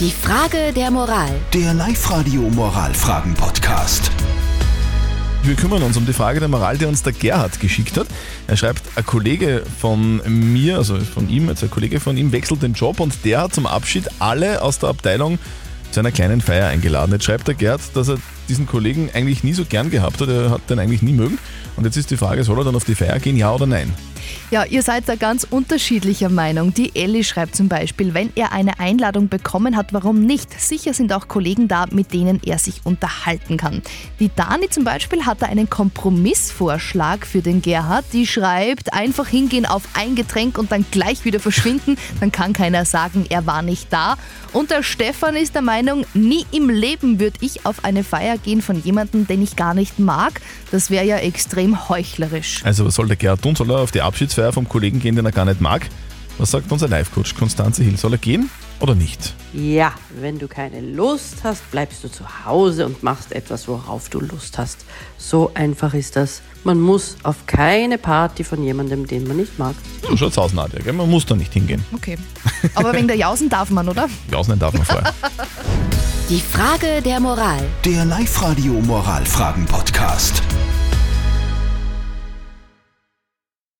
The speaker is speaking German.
Die Frage der Moral. Der Live-Radio Moralfragen-Podcast. Wir kümmern uns um die Frage der Moral, die uns der Gerhard geschickt hat. Er schreibt, ein Kollege von mir, also von ihm, also ein Kollege von ihm wechselt den Job und der hat zum Abschied alle aus der Abteilung zu einer kleinen Feier eingeladen. Jetzt schreibt der Gerd, dass er diesen Kollegen eigentlich nie so gern gehabt hat, er hat den eigentlich nie mögen. Und jetzt ist die Frage, soll er dann auf die Feier gehen, ja oder nein? Ja, ihr seid da ganz unterschiedlicher Meinung. Die Ellie schreibt zum Beispiel, wenn er eine Einladung bekommen hat, warum nicht? Sicher sind auch Kollegen da, mit denen er sich unterhalten kann. Die Dani zum Beispiel hat da einen Kompromissvorschlag für den Gerhard. Die schreibt, einfach hingehen auf ein Getränk und dann gleich wieder verschwinden. Dann kann keiner sagen, er war nicht da. Und der Stefan ist der Meinung, nie im Leben würde ich auf eine Feier gehen von jemandem, den ich gar nicht mag. Das wäre ja extrem heuchlerisch. Also was soll der Gerhard tun? Soll er auf die Abschiedsfeier vom Kollegen gehen, den er gar nicht mag? Was sagt unser Live-Coach Konstanze Hill? Soll er gehen oder nicht? Ja, wenn du keine Lust hast, bleibst du zu Hause und machst etwas, worauf du Lust hast. So einfach ist das. Man muss auf keine Party von jemandem, den man nicht mag. So schaut's aus, Nadja. Gell? Man muss da nicht hingehen. Okay. Aber wegen der Jausen darf man, oder? Jausen darf man vorher. Die Frage der Moral. Der Live-Radio Moralfragen-Podcast.